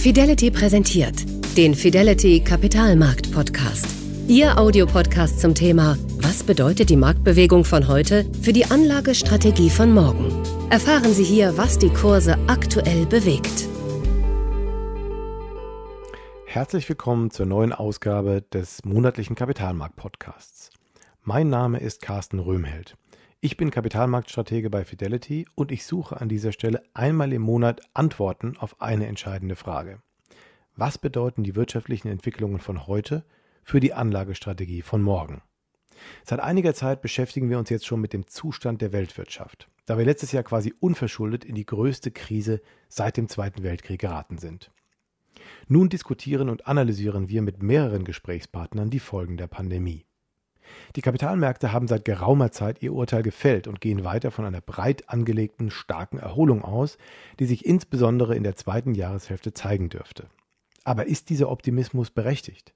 Fidelity präsentiert den Fidelity Kapitalmarkt Podcast. Ihr Audiopodcast zum Thema Was bedeutet die Marktbewegung von heute für die Anlagestrategie von morgen? Erfahren Sie hier, was die Kurse aktuell bewegt. Herzlich willkommen zur neuen Ausgabe des monatlichen Kapitalmarkt Podcasts. Mein Name ist Carsten Röhmheld. Ich bin Kapitalmarktstratege bei Fidelity und ich suche an dieser Stelle einmal im Monat Antworten auf eine entscheidende Frage. Was bedeuten die wirtschaftlichen Entwicklungen von heute für die Anlagestrategie von morgen? Seit einiger Zeit beschäftigen wir uns jetzt schon mit dem Zustand der Weltwirtschaft, da wir letztes Jahr quasi unverschuldet in die größte Krise seit dem Zweiten Weltkrieg geraten sind. Nun diskutieren und analysieren wir mit mehreren Gesprächspartnern die Folgen der Pandemie. Die Kapitalmärkte haben seit geraumer Zeit ihr Urteil gefällt und gehen weiter von einer breit angelegten, starken Erholung aus, die sich insbesondere in der zweiten Jahreshälfte zeigen dürfte. Aber ist dieser Optimismus berechtigt?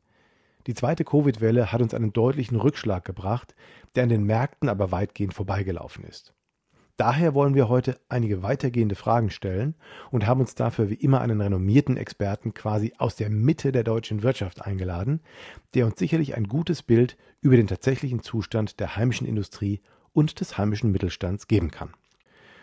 Die zweite Covid-Welle hat uns einen deutlichen Rückschlag gebracht, der an den Märkten aber weitgehend vorbeigelaufen ist. Daher wollen wir heute einige weitergehende Fragen stellen und haben uns dafür wie immer einen renommierten Experten quasi aus der Mitte der deutschen Wirtschaft eingeladen, der uns sicherlich ein gutes Bild über den tatsächlichen Zustand der heimischen Industrie und des heimischen Mittelstands geben kann.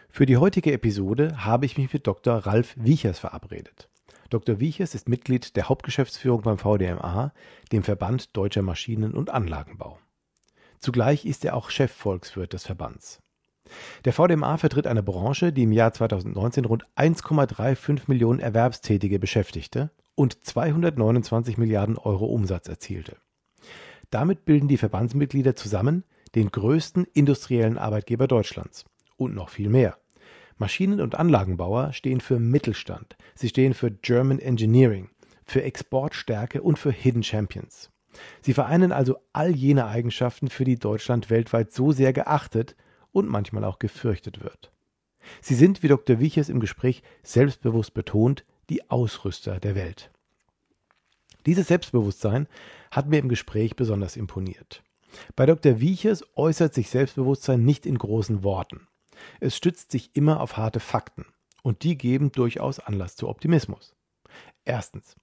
Für die heutige Episode habe ich mich mit Dr. Ralf Wiechers verabredet. Dr. Wiechers ist Mitglied der Hauptgeschäftsführung beim VDMA, dem Verband Deutscher Maschinen- und Anlagenbau. Zugleich ist er auch Chefvolkswirt des Verbands. Der VDMA vertritt eine Branche, die im Jahr 2019 rund 1,35 Millionen Erwerbstätige beschäftigte und 229 Milliarden Euro Umsatz erzielte. Damit bilden die Verbandsmitglieder zusammen den größten industriellen Arbeitgeber Deutschlands und noch viel mehr. Maschinen- und Anlagenbauer stehen für Mittelstand, sie stehen für German Engineering, für Exportstärke und für Hidden Champions. Sie vereinen also all jene Eigenschaften, für die Deutschland weltweit so sehr geachtet und manchmal auch gefürchtet wird. Sie sind, wie Dr. Wiechers im Gespräch selbstbewusst betont, die Ausrüster der Welt. Dieses Selbstbewusstsein hat mir im Gespräch besonders imponiert. Bei Dr. Wiechers äußert sich Selbstbewusstsein nicht in großen Worten. Es stützt sich immer auf harte Fakten und die geben durchaus Anlass zu Optimismus. Erstens.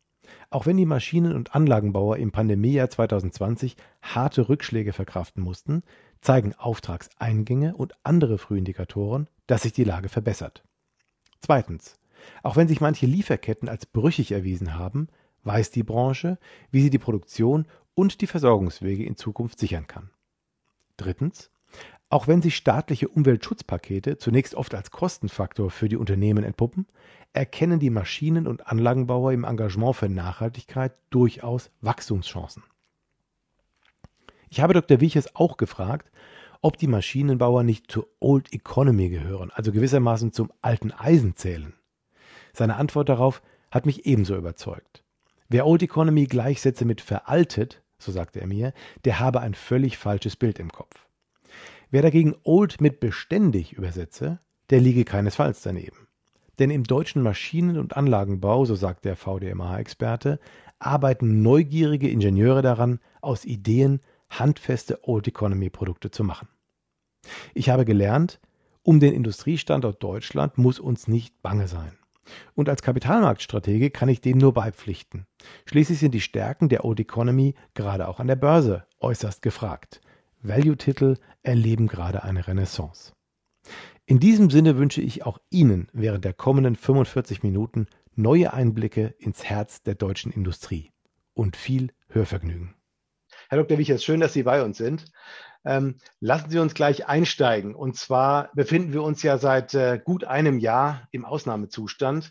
Auch wenn die Maschinen- und Anlagenbauer im Pandemiejahr 2020 harte Rückschläge verkraften mussten, zeigen Auftragseingänge und andere Frühindikatoren, dass sich die Lage verbessert. Zweitens. Auch wenn sich manche Lieferketten als brüchig erwiesen haben, weiß die Branche, wie sie die Produktion und die Versorgungswege in Zukunft sichern kann. Drittens. Auch wenn sich staatliche Umweltschutzpakete zunächst oft als Kostenfaktor für die Unternehmen entpuppen, erkennen die Maschinen- und Anlagenbauer im Engagement für Nachhaltigkeit durchaus Wachstumschancen. Ich habe Dr. Wiechers auch gefragt, ob die Maschinenbauer nicht zur Old Economy gehören, also gewissermaßen zum alten Eisen zählen. Seine Antwort darauf hat mich ebenso überzeugt. Wer Old Economy gleichsetze mit veraltet, so sagte er mir, der habe ein völlig falsches Bild im Kopf. Wer dagegen Old mit beständig übersetze, der liege keinesfalls daneben. Denn im deutschen Maschinen- und Anlagenbau, so sagt der VDMA-Experte, arbeiten neugierige Ingenieure daran, aus Ideen handfeste Old Economy Produkte zu machen. Ich habe gelernt, um den Industriestandort Deutschland muss uns nicht bange sein. Und als Kapitalmarktstratege kann ich dem nur beipflichten. Schließlich sind die Stärken der Old Economy gerade auch an der Börse äußerst gefragt. Value-Titel erleben gerade eine Renaissance. In diesem Sinne wünsche ich auch Ihnen während der kommenden 45 Minuten neue Einblicke ins Herz der deutschen Industrie und viel Hörvergnügen. Herr Dr. Wichers, schön, dass Sie bei uns sind. Ähm, lassen Sie uns gleich einsteigen. Und zwar befinden wir uns ja seit äh, gut einem Jahr im Ausnahmezustand.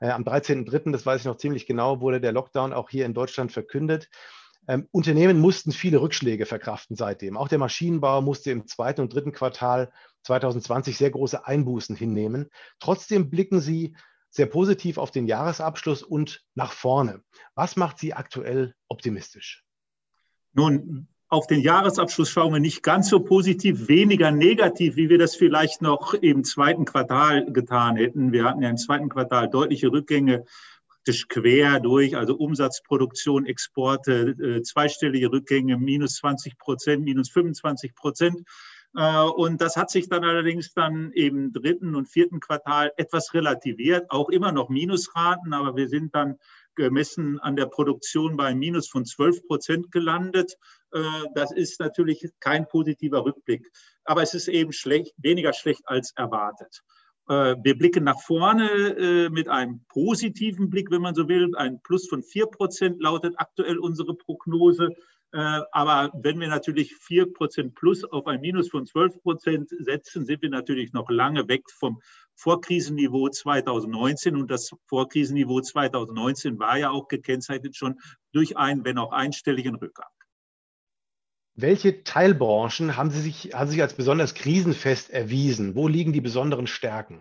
Äh, am 13.03., das weiß ich noch ziemlich genau, wurde der Lockdown auch hier in Deutschland verkündet. Ähm, Unternehmen mussten viele Rückschläge verkraften seitdem. Auch der Maschinenbau musste im zweiten und dritten Quartal 2020 sehr große Einbußen hinnehmen. Trotzdem blicken Sie sehr positiv auf den Jahresabschluss und nach vorne. Was macht Sie aktuell optimistisch? Nun, auf den Jahresabschluss schauen wir nicht ganz so positiv, weniger negativ, wie wir das vielleicht noch im zweiten Quartal getan hätten. Wir hatten ja im zweiten Quartal deutliche Rückgänge praktisch quer durch, also Umsatzproduktion, Exporte, äh, zweistellige Rückgänge, minus 20 Prozent, minus 25 Prozent. Äh, und das hat sich dann allerdings dann im dritten und vierten Quartal etwas relativiert, auch immer noch Minusraten, aber wir sind dann gemessen an der Produktion bei einem Minus von 12 Prozent gelandet. Äh, das ist natürlich kein positiver Rückblick, aber es ist eben schlecht, weniger schlecht als erwartet. Äh, wir blicken nach vorne mit einem positiven Blick, wenn man so will. Ein Plus von 4 Prozent lautet aktuell unsere Prognose. Äh, aber wenn wir natürlich 4% plus auf ein Minus von 12% setzen, sind wir natürlich noch lange weg vom Vorkrisenniveau 2019. Und das Vorkrisenniveau 2019 war ja auch gekennzeichnet schon durch einen, wenn auch einstelligen Rückgang. Welche Teilbranchen haben, Sie sich, haben sich als besonders krisenfest erwiesen? Wo liegen die besonderen Stärken?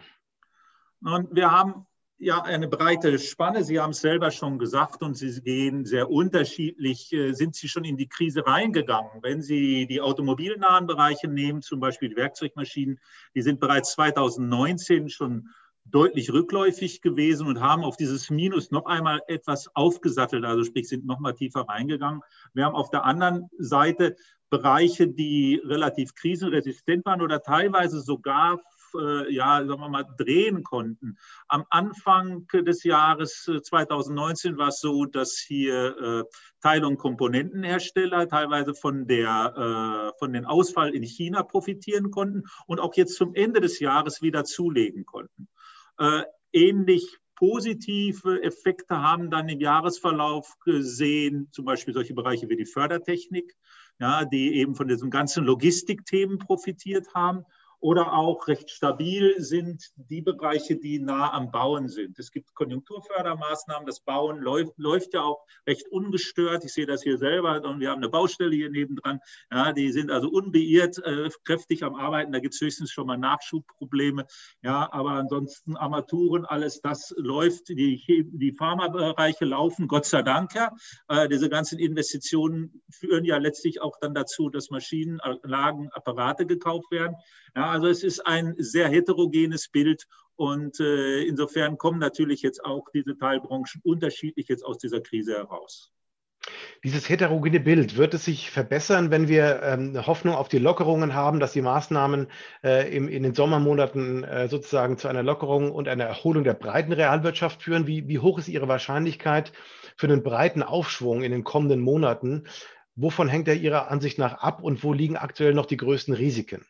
Und wir haben ja, eine breite Spanne. Sie haben es selber schon gesagt und Sie gehen sehr unterschiedlich, äh, sind Sie schon in die Krise reingegangen. Wenn Sie die automobilnahen Bereiche nehmen, zum Beispiel die Werkzeugmaschinen, die sind bereits 2019 schon deutlich rückläufig gewesen und haben auf dieses Minus noch einmal etwas aufgesattelt, also sprich sind noch mal tiefer reingegangen. Wir haben auf der anderen Seite Bereiche, die relativ krisenresistent waren oder teilweise sogar äh, ja, sagen wir mal, drehen konnten. Am Anfang des Jahres 2019 äh, war es so, dass hier äh, Teil- und Komponentenhersteller teilweise von, der, von den Ausfall in China profitieren konnten und auch jetzt zum Ende des Jahres wieder zulegen konnten. Ähnlich positive Effekte haben dann im Jahresverlauf gesehen, zum Beispiel solche Bereiche wie die Fördertechnik, ja, die eben von diesen ganzen Logistikthemen profitiert haben oder auch recht stabil sind die Bereiche, die nah am Bauen sind. Es gibt Konjunkturfördermaßnahmen, das Bauen läuft, läuft ja auch recht ungestört. Ich sehe das hier selber und wir haben eine Baustelle hier nebendran. Ja, die sind also unbeirrt, äh, kräftig am Arbeiten. Da gibt es höchstens schon mal Nachschubprobleme. Ja, aber ansonsten Armaturen, alles das läuft. Die, die Pharmabereiche laufen, Gott sei Dank ja. Äh, diese ganzen Investitionen führen ja letztlich auch dann dazu, dass Maschinen, Anlagen, Apparate gekauft werden. Ja, also es ist ein sehr heterogenes Bild und äh, insofern kommen natürlich jetzt auch diese Teilbranchen unterschiedlich jetzt aus dieser Krise heraus. Dieses heterogene Bild, wird es sich verbessern, wenn wir ähm, Hoffnung auf die Lockerungen haben, dass die Maßnahmen äh, im, in den Sommermonaten äh, sozusagen zu einer Lockerung und einer Erholung der breiten Realwirtschaft führen? Wie, wie hoch ist Ihre Wahrscheinlichkeit für einen breiten Aufschwung in den kommenden Monaten? Wovon hängt er Ihrer Ansicht nach ab und wo liegen aktuell noch die größten Risiken?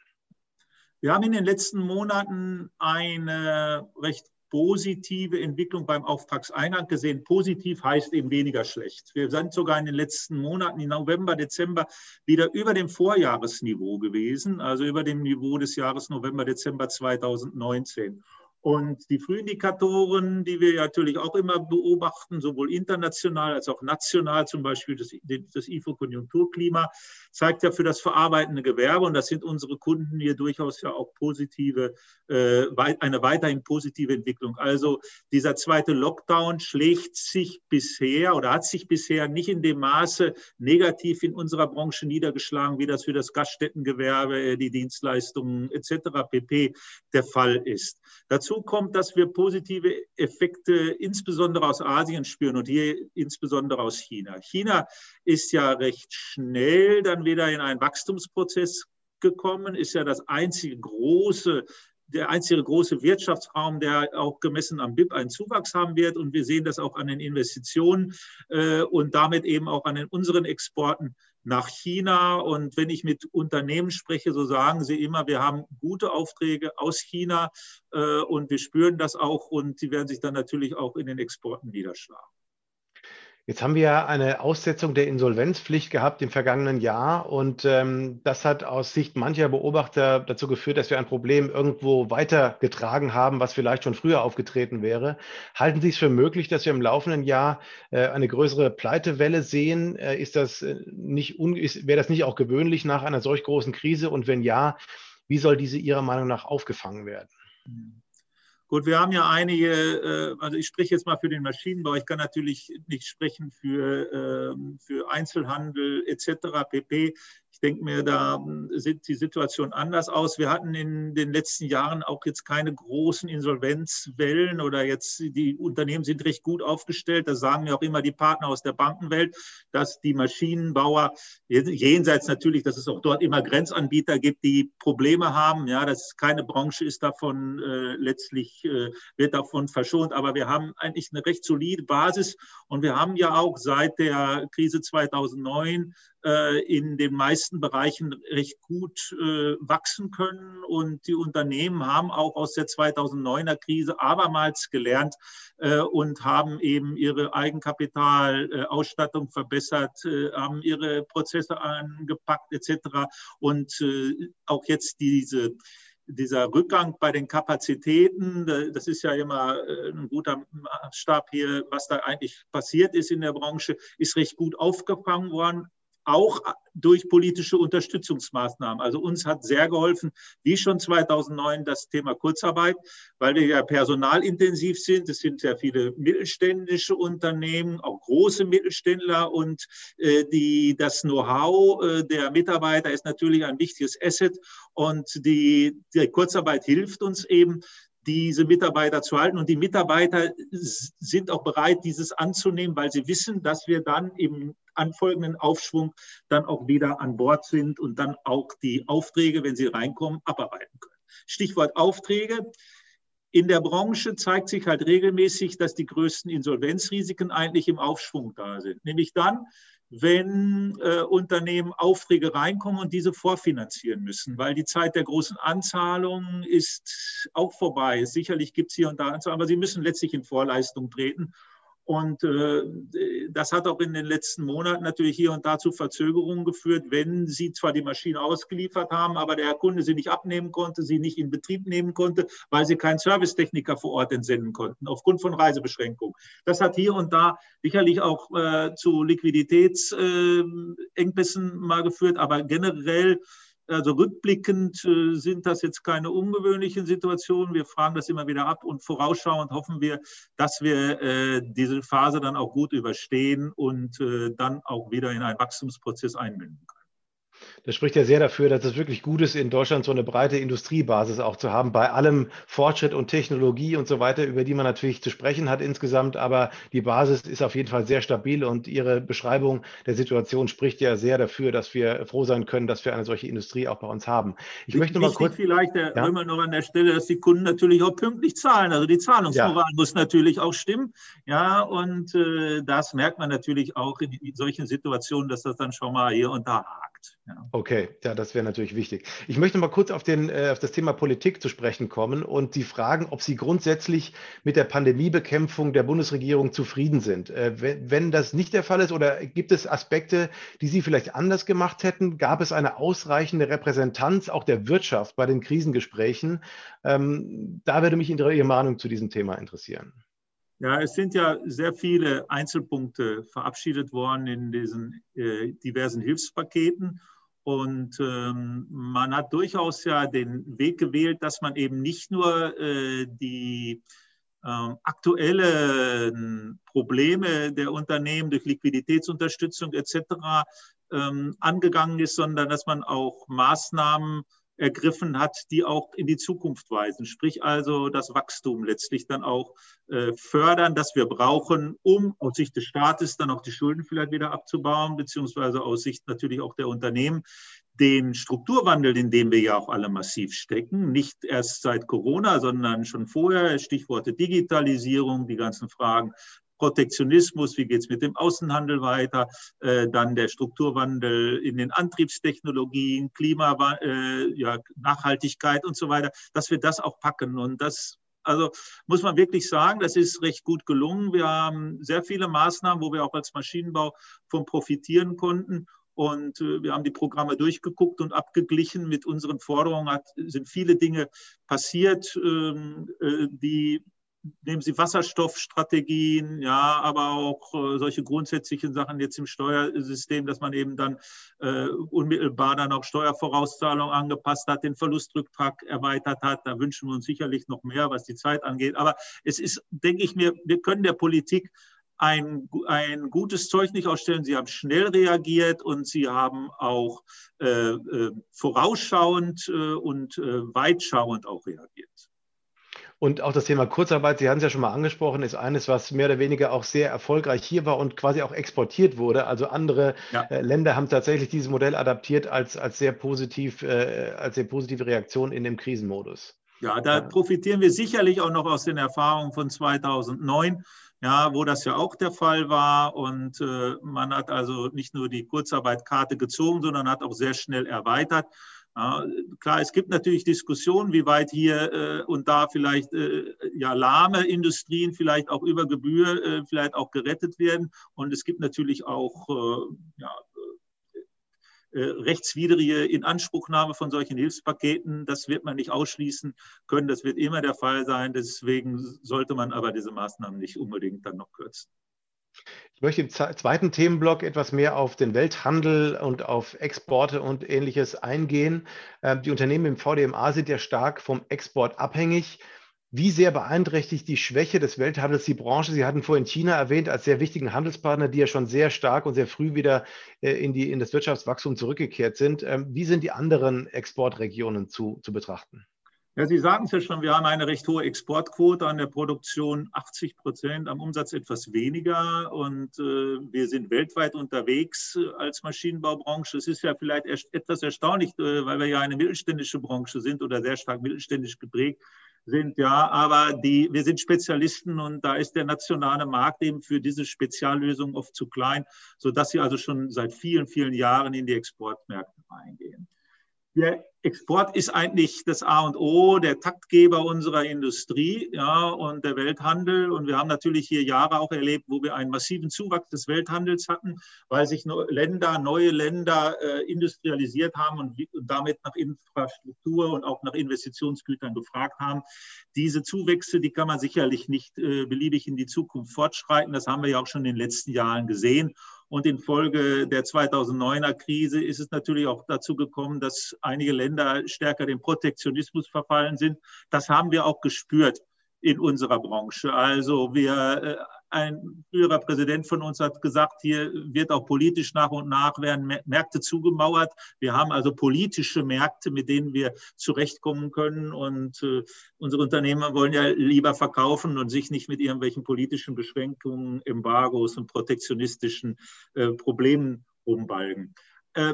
Wir haben in den letzten Monaten eine recht positive Entwicklung beim Auftragseingang gesehen. Positiv heißt eben weniger schlecht. Wir sind sogar in den letzten Monaten, im November, Dezember, wieder über dem Vorjahresniveau gewesen, also über dem Niveau des Jahres November, Dezember 2019. Und die Frühindikatoren, die wir natürlich auch immer beobachten, sowohl international als auch national, zum Beispiel das, das IFO-Konjunkturklima, zeigt ja für das verarbeitende Gewerbe, und das sind unsere Kunden hier durchaus ja auch positive, äh, eine weiterhin positive Entwicklung. Also dieser zweite Lockdown schlägt sich bisher oder hat sich bisher nicht in dem Maße negativ in unserer Branche niedergeschlagen, wie das für das Gaststättengewerbe, äh, die Dienstleistungen etc. pp. der Fall ist. Dazu Dazu kommt, dass wir positive Effekte insbesondere aus Asien spüren und hier insbesondere aus China. China ist ja recht schnell dann wieder in einen Wachstumsprozess gekommen, ist ja das einzige große der einzige große Wirtschaftsraum, der auch gemessen am BIP einen Zuwachs haben wird. Und wir sehen das auch an den Investitionen äh, und damit eben auch an den, unseren Exporten nach China. Und wenn ich mit Unternehmen spreche, so sagen sie immer, wir haben gute Aufträge aus China äh, und wir spüren das auch und sie werden sich dann natürlich auch in den Exporten niederschlagen. Jetzt haben wir ja eine Aussetzung der Insolvenzpflicht gehabt im vergangenen Jahr und ähm, das hat aus Sicht mancher Beobachter dazu geführt, dass wir ein Problem irgendwo weitergetragen haben, was vielleicht schon früher aufgetreten wäre. Halten Sie es für möglich, dass wir im laufenden Jahr äh, eine größere Pleitewelle sehen? Äh, ist das äh, nicht wäre das nicht auch gewöhnlich nach einer solch großen Krise? Und wenn ja, wie soll diese Ihrer Meinung nach aufgefangen werden? Gut, wir haben ja einige, äh, also ich spreche jetzt mal für den Maschinenbau, ich kann natürlich nicht sprechen für, ähm, für Einzelhandel etc. pp. Ich denke mir, da hm, sieht die Situation anders aus. Wir hatten in den letzten Jahren auch jetzt keine großen Insolvenzwellen oder jetzt die Unternehmen sind recht gut aufgestellt. Das sagen mir auch immer die Partner aus der Bankenwelt, dass die Maschinenbauer jenseits natürlich, dass es auch dort immer Grenzanbieter gibt, die Probleme haben. Ja, dass keine Branche ist davon äh, letztlich äh, wird davon verschont. Aber wir haben eigentlich eine recht solide Basis und wir haben ja auch seit der Krise 2009 äh, in den meisten Bereichen recht gut äh, wachsen können. Und die Unternehmen haben auch aus der 2009er Krise abermals gelernt und haben eben ihre Eigenkapitalausstattung verbessert, haben ihre Prozesse angepackt etc. Und auch jetzt diese dieser Rückgang bei den Kapazitäten, das ist ja immer ein guter Maßstab hier, was da eigentlich passiert ist in der Branche, ist recht gut aufgefangen worden auch durch politische Unterstützungsmaßnahmen. Also uns hat sehr geholfen, wie schon 2009, das Thema Kurzarbeit, weil wir ja personalintensiv sind. Es sind sehr viele mittelständische Unternehmen, auch große Mittelständler und äh, die, das Know-how äh, der Mitarbeiter ist natürlich ein wichtiges Asset und die, die Kurzarbeit hilft uns eben, diese Mitarbeiter zu halten. Und die Mitarbeiter sind auch bereit, dieses anzunehmen, weil sie wissen, dass wir dann im anfolgenden Aufschwung dann auch wieder an Bord sind und dann auch die Aufträge, wenn sie reinkommen, abarbeiten können. Stichwort Aufträge. In der Branche zeigt sich halt regelmäßig, dass die größten Insolvenzrisiken eigentlich im Aufschwung da sind. Nämlich dann, wenn äh, Unternehmen Aufträge reinkommen und diese vorfinanzieren müssen, weil die Zeit der großen Anzahlungen ist auch vorbei. Sicherlich gibt es hier und da Anzahlungen, aber sie müssen letztlich in Vorleistung treten. Und äh, das hat auch in den letzten Monaten natürlich hier und da zu Verzögerungen geführt, wenn Sie zwar die Maschine ausgeliefert haben, aber der Kunde sie nicht abnehmen konnte, sie nicht in Betrieb nehmen konnte, weil sie keinen Servicetechniker vor Ort entsenden konnten, aufgrund von Reisebeschränkungen. Das hat hier und da sicherlich auch äh, zu Liquiditätsengpässen äh, mal geführt, aber generell also rückblickend äh, sind das jetzt keine ungewöhnlichen Situationen. Wir fragen das immer wieder ab und vorausschauend hoffen wir, dass wir äh, diese Phase dann auch gut überstehen und äh, dann auch wieder in einen Wachstumsprozess einbinden können. Das spricht ja sehr dafür, dass es wirklich gut ist, in Deutschland so eine breite Industriebasis auch zu haben, bei allem Fortschritt und Technologie und so weiter, über die man natürlich zu sprechen hat insgesamt. Aber die Basis ist auf jeden Fall sehr stabil und Ihre Beschreibung der Situation spricht ja sehr dafür, dass wir froh sein können, dass wir eine solche Industrie auch bei uns haben. Ich möchte mal kurz. Vielleicht, Herr ja? Römer, noch an der Stelle, dass die Kunden natürlich auch pünktlich zahlen. Also die Zahlungsmoral ja. muss natürlich auch stimmen. Ja, und äh, das merkt man natürlich auch in solchen Situationen, dass das dann schon mal hier und da hakt. Ja. Okay, ja, das wäre natürlich wichtig. Ich möchte mal kurz auf, den, äh, auf das Thema Politik zu sprechen kommen und Sie fragen, ob Sie grundsätzlich mit der Pandemiebekämpfung der Bundesregierung zufrieden sind. Äh, wenn, wenn das nicht der Fall ist oder gibt es Aspekte, die Sie vielleicht anders gemacht hätten? Gab es eine ausreichende Repräsentanz auch der Wirtschaft bei den Krisengesprächen? Ähm, da würde mich Ihre Meinung zu diesem Thema interessieren. Ja, es sind ja sehr viele Einzelpunkte verabschiedet worden in diesen äh, diversen Hilfspaketen. Und ähm, man hat durchaus ja den Weg gewählt, dass man eben nicht nur äh, die äh, aktuellen Probleme der Unternehmen durch Liquiditätsunterstützung etc. Ähm, angegangen ist, sondern dass man auch Maßnahmen ergriffen hat, die auch in die Zukunft weisen. Sprich also das Wachstum letztlich dann auch äh, fördern, das wir brauchen, um aus Sicht des Staates dann auch die Schulden vielleicht wieder abzubauen, beziehungsweise aus Sicht natürlich auch der Unternehmen den Strukturwandel, in dem wir ja auch alle massiv stecken, nicht erst seit Corona, sondern schon vorher, Stichworte Digitalisierung, die ganzen Fragen Protektionismus, wie geht es mit dem Außenhandel weiter, äh, dann der Strukturwandel in den Antriebstechnologien, Klima, äh, ja, Nachhaltigkeit und so weiter, dass wir das auch packen. Und das also muss man wirklich sagen, das ist recht gut gelungen. Wir haben sehr viele Maßnahmen, wo wir auch als Maschinenbau von profitieren konnten. Und äh, wir haben die Programme durchgeguckt und abgeglichen mit unseren Forderungen. Hat, sind viele Dinge passiert, ähm, äh, die nehmen Sie Wasserstoffstrategien, ja, aber auch äh, solche grundsätzlichen Sachen jetzt im Steuersystem, dass man eben dann äh, unmittelbar dann auch Steuervorauszahlungen angepasst hat, den Verlustrücktrag erweitert hat. Da wünschen wir uns sicherlich noch mehr, was die Zeit angeht. Aber es ist, denke ich mir, wir können der Politik ein, ein gutes Zeug nicht ausstellen. Sie haben schnell reagiert und sie haben auch äh, äh, vorausschauend äh, und äh, weitschauend auch reagiert. Und auch das Thema Kurzarbeit, Sie haben es ja schon mal angesprochen, ist eines, was mehr oder weniger auch sehr erfolgreich hier war und quasi auch exportiert wurde. Also andere ja. äh, Länder haben tatsächlich dieses Modell adaptiert als, als, sehr positiv, äh, als sehr positive Reaktion in dem Krisenmodus. Ja, da profitieren wir sicherlich auch noch aus den Erfahrungen von 2009 ja, wo das ja auch der Fall war. Und äh, man hat also nicht nur die Kurzarbeitkarte gezogen, sondern hat auch sehr schnell erweitert. Ja, klar, es gibt natürlich Diskussionen, wie weit hier äh, und da vielleicht äh, ja, lahme Industrien vielleicht auch über Gebühr äh, vielleicht auch gerettet werden. Und es gibt natürlich auch äh, ja, äh, rechtswidrige Inanspruchnahme von solchen Hilfspaketen. Das wird man nicht ausschließen können. Das wird immer der Fall sein. Deswegen sollte man aber diese Maßnahmen nicht unbedingt dann noch kürzen. Ich möchte im zweiten Themenblock etwas mehr auf den Welthandel und auf Exporte und ähnliches eingehen. Ähm, die Unternehmen im VDMA sind ja stark vom Export abhängig. Wie sehr beeinträchtigt die Schwäche des Welthandels die Branche? Sie hatten vorhin China erwähnt als sehr wichtigen Handelspartner, die ja schon sehr stark und sehr früh wieder äh, in, die, in das Wirtschaftswachstum zurückgekehrt sind. Ähm, wie sind die anderen Exportregionen zu, zu betrachten? Ja, Sie sagen es ja schon, wir haben eine recht hohe Exportquote an der Produktion, 80 Prozent, am Umsatz etwas weniger. Und äh, wir sind weltweit unterwegs äh, als Maschinenbaubranche. Es ist ja vielleicht etwas erstaunlich, äh, weil wir ja eine mittelständische Branche sind oder sehr stark mittelständisch geprägt sind, ja, aber die, wir sind Spezialisten und da ist der nationale Markt eben für diese Speziallösungen oft zu klein, sodass sie also schon seit vielen, vielen Jahren in die Exportmärkte reingehen. Der Export ist eigentlich das A und O, der Taktgeber unserer Industrie ja, und der Welthandel. Und wir haben natürlich hier Jahre auch erlebt, wo wir einen massiven Zuwachs des Welthandels hatten, weil sich Länder, neue Länder äh, industrialisiert haben und, und damit nach Infrastruktur und auch nach Investitionsgütern gefragt haben. Diese Zuwächse, die kann man sicherlich nicht äh, beliebig in die Zukunft fortschreiten. Das haben wir ja auch schon in den letzten Jahren gesehen. Und infolge der 2009er Krise ist es natürlich auch dazu gekommen, dass einige Länder stärker dem Protektionismus verfallen sind. Das haben wir auch gespürt in unserer Branche. Also wir, äh, ein früherer Präsident von uns hat gesagt, hier wird auch politisch nach und nach werden Märkte zugemauert. Wir haben also politische Märkte, mit denen wir zurechtkommen können. Und äh, unsere Unternehmer wollen ja lieber verkaufen und sich nicht mit irgendwelchen politischen Beschränkungen, Embargos und protektionistischen äh, Problemen umbalgen. Äh,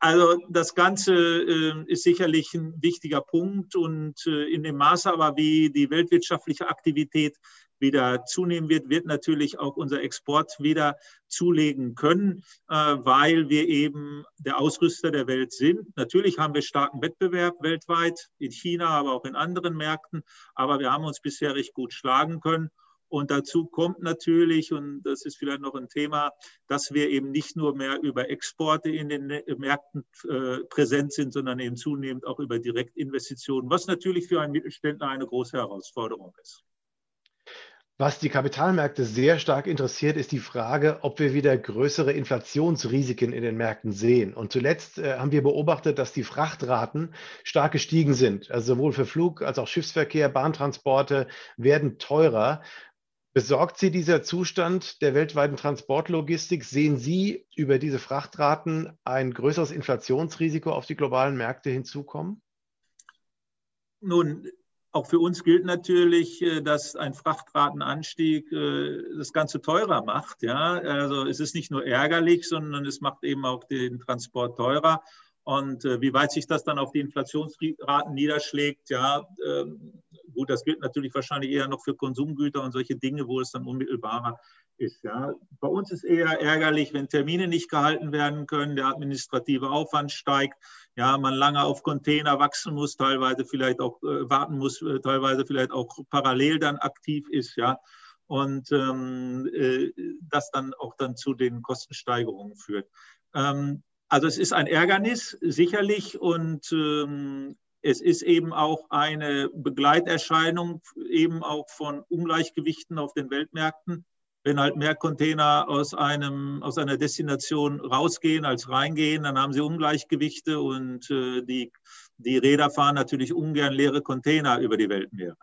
also das Ganze äh, ist sicherlich ein wichtiger Punkt und äh, in dem Maße aber, wie die weltwirtschaftliche Aktivität wieder zunehmen wird, wird natürlich auch unser Export wieder zulegen können, äh, weil wir eben der Ausrüster der Welt sind. Natürlich haben wir starken Wettbewerb weltweit, in China, aber auch in anderen Märkten, aber wir haben uns bisher recht gut schlagen können. Und dazu kommt natürlich, und das ist vielleicht noch ein Thema, dass wir eben nicht nur mehr über Exporte in den Märkten äh, präsent sind, sondern eben zunehmend auch über Direktinvestitionen, was natürlich für einen Mittelständler eine große Herausforderung ist. Was die Kapitalmärkte sehr stark interessiert, ist die Frage, ob wir wieder größere Inflationsrisiken in den Märkten sehen. Und zuletzt äh, haben wir beobachtet, dass die Frachtraten stark gestiegen sind. Also sowohl für Flug- als auch Schiffsverkehr, Bahntransporte werden teurer. Besorgt Sie dieser Zustand der weltweiten Transportlogistik? Sehen Sie über diese Frachtraten ein größeres Inflationsrisiko auf die globalen Märkte hinzukommen? Nun, auch für uns gilt natürlich, äh, dass ein Frachtratenanstieg äh, das Ganze teurer macht. Ja? Also es ist nicht nur ärgerlich, sondern es macht eben auch den Transport teurer. Und äh, wie weit sich das dann auf die Inflationsraten niederschlägt, ja, ähm, gut, das gilt natürlich wahrscheinlich eher noch für Konsumgüter und solche Dinge, wo es dann unmittelbarer ist. Ja. Bei uns ist eher ärgerlich, wenn Termine nicht gehalten werden können, der administrative Aufwand steigt, ja, man lange auf Container wachsen muss, teilweise vielleicht auch äh, warten muss, äh, teilweise vielleicht auch parallel dann aktiv ist, ja. Und ähm, äh, das dann auch dann zu den Kostensteigerungen führt. Ähm, also es ist ein Ärgernis, sicherlich, und ähm, Es ist eben auch eine Begleiterscheinung eben auch von Ungleichgewichten auf den Weltmärkten. Wenn halt mehr Container aus, einem, aus einer Destination rausgehen als reingehen, dann haben sie Ungleichgewichte und äh, die, die Räder fahren natürlich ungern leere Container über die Weltmeere.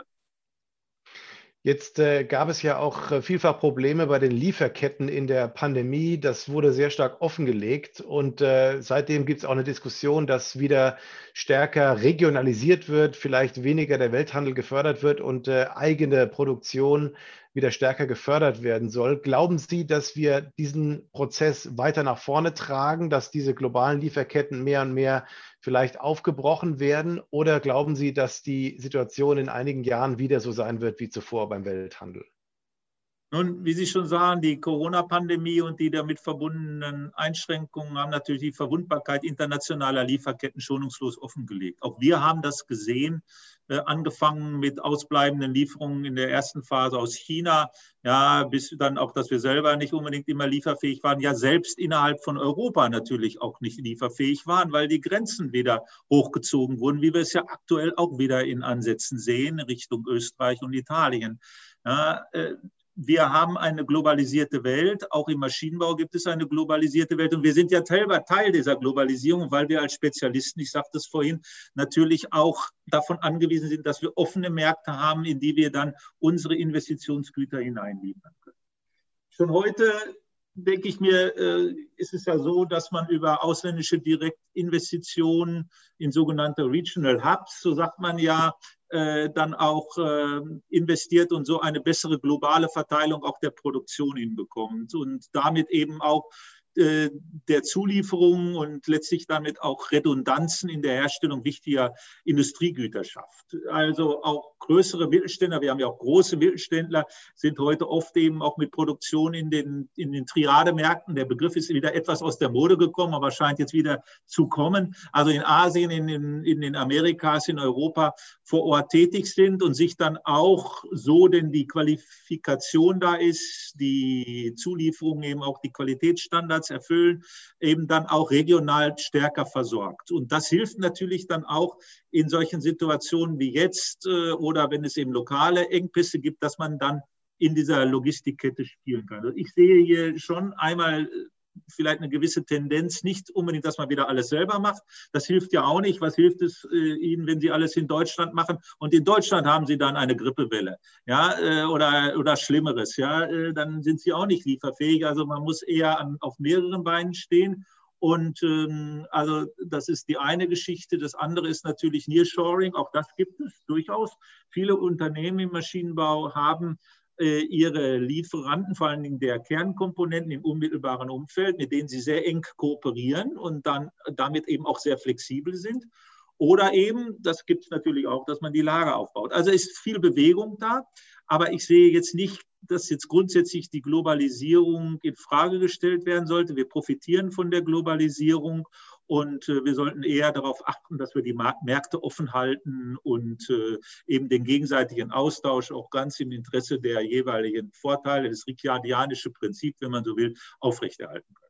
Jetzt äh, gab es ja auch äh, vielfach Probleme bei den Lieferketten in der Pandemie. Das wurde sehr stark offengelegt und äh, seitdem gibt es auch eine Diskussion, dass wieder stärker regionalisiert wird, vielleicht weniger der Welthandel gefördert wird und äh, eigene Produktion wieder stärker gefördert werden soll. Glauben Sie, dass wir diesen Prozess weiter nach vorne tragen, dass diese globalen Lieferketten mehr und mehr vielleicht aufgebrochen werden? Oder glauben Sie, dass die Situation in einigen Jahren wieder so sein wird wie zuvor beim Welthandel? Nun, wie Sie schon sagen, die Corona-Pandemie und die damit verbundenen Einschränkungen haben natürlich die Verwundbarkeit internationaler Lieferketten schonungslos offengelegt. Auch wir haben das gesehen, äh, angefangen mit ausbleibenden Lieferungen in der ersten Phase aus China, ja, bis dann auch, dass wir selber nicht unbedingt immer lieferfähig waren, ja, selbst innerhalb von Europa natürlich auch nicht lieferfähig waren, weil die Grenzen wieder hochgezogen wurden, wie wir es ja aktuell auch wieder in Ansätzen sehen, Richtung Österreich und Italien. Ja, äh, wir haben eine globalisierte Welt. Auch im Maschinenbau gibt es eine globalisierte Welt. Und wir sind ja Teil dieser Globalisierung, weil wir als Spezialisten, ich sagte es vorhin, natürlich auch davon angewiesen sind, dass wir offene Märkte haben, in die wir dann unsere Investitionsgüter hineinliefern können. Schon heute denke ich mir, äh, ist es ja so, dass man über ausländische Direktinvestitionen in sogenannte Regional Hubs, so sagt man ja, dann auch äh, investiert und so eine bessere globale Verteilung auch der Produktion hinbekommt und damit eben auch äh, der Zulieferung und letztlich damit auch Redundanzen in der Herstellung wichtiger Industriegüter schafft. Also auch größere Mittelständler, wir haben ja auch große Mittelständler, sind heute oft eben auch mit Produktion in den, in den Triademärkten. Der Begriff ist wieder etwas aus der Mode gekommen, aber scheint jetzt wieder zu kommen. Also in Asien, in den, in den Amerikas, in Europa vor Ort tätig sind und sich dann auch so, denn die Qualifikation da ist, die Zulieferung eben auch die Qualitätsstandards Standards erfüllen, eben dann auch regional stärker versorgt. Und das hilft natürlich dann auch in solchen Situationen wie jetzt äh, oder wenn es eben lokale Engpässe gibt, dass man dann in dieser Logistikkette spielen kann. Also ich sehe hier schon einmal äh, vielleicht eine gewisse Tendenz, nicht unbedingt, dass man wieder alles selber macht. Das hilft ja auch nicht. Was hilft es äh, Ihnen, wenn Sie alles in Deutschland machen? Und in Deutschland haben Sie dann eine Grippewelle, ja, äh, oder, oder Schlimmeres, ja, äh, dann sind Sie auch nicht lieferfähig. Also man muss eher an, auf mehreren Beinen stehen. Und ähm, also das ist die eine Geschichte. Das andere ist natürlich Nearshoring. Auch das gibt es durchaus. Viele Unternehmen im Maschinenbau haben äh, ihre Lieferanten, vor allen Dingen der Kernkomponenten im unmittelbaren Umfeld, mit denen sie sehr eng kooperieren und dann damit eben auch sehr flexibel sind. Oder eben, das gibt es natürlich auch, dass man die Lager aufbaut. Also ist viel Bewegung da, aber ich sehe jetzt nicht, dass jetzt grundsätzlich die Globalisierung in Frage gestellt werden sollte. Wir profitieren von der Globalisierung und äh, wir sollten eher darauf achten, dass wir die Märkte offen halten und äh, eben den gegenseitigen Austausch auch ganz im Interesse der jeweiligen Vorteile, das Ricciardianische Prinzip, wenn man so will, aufrechterhalten können.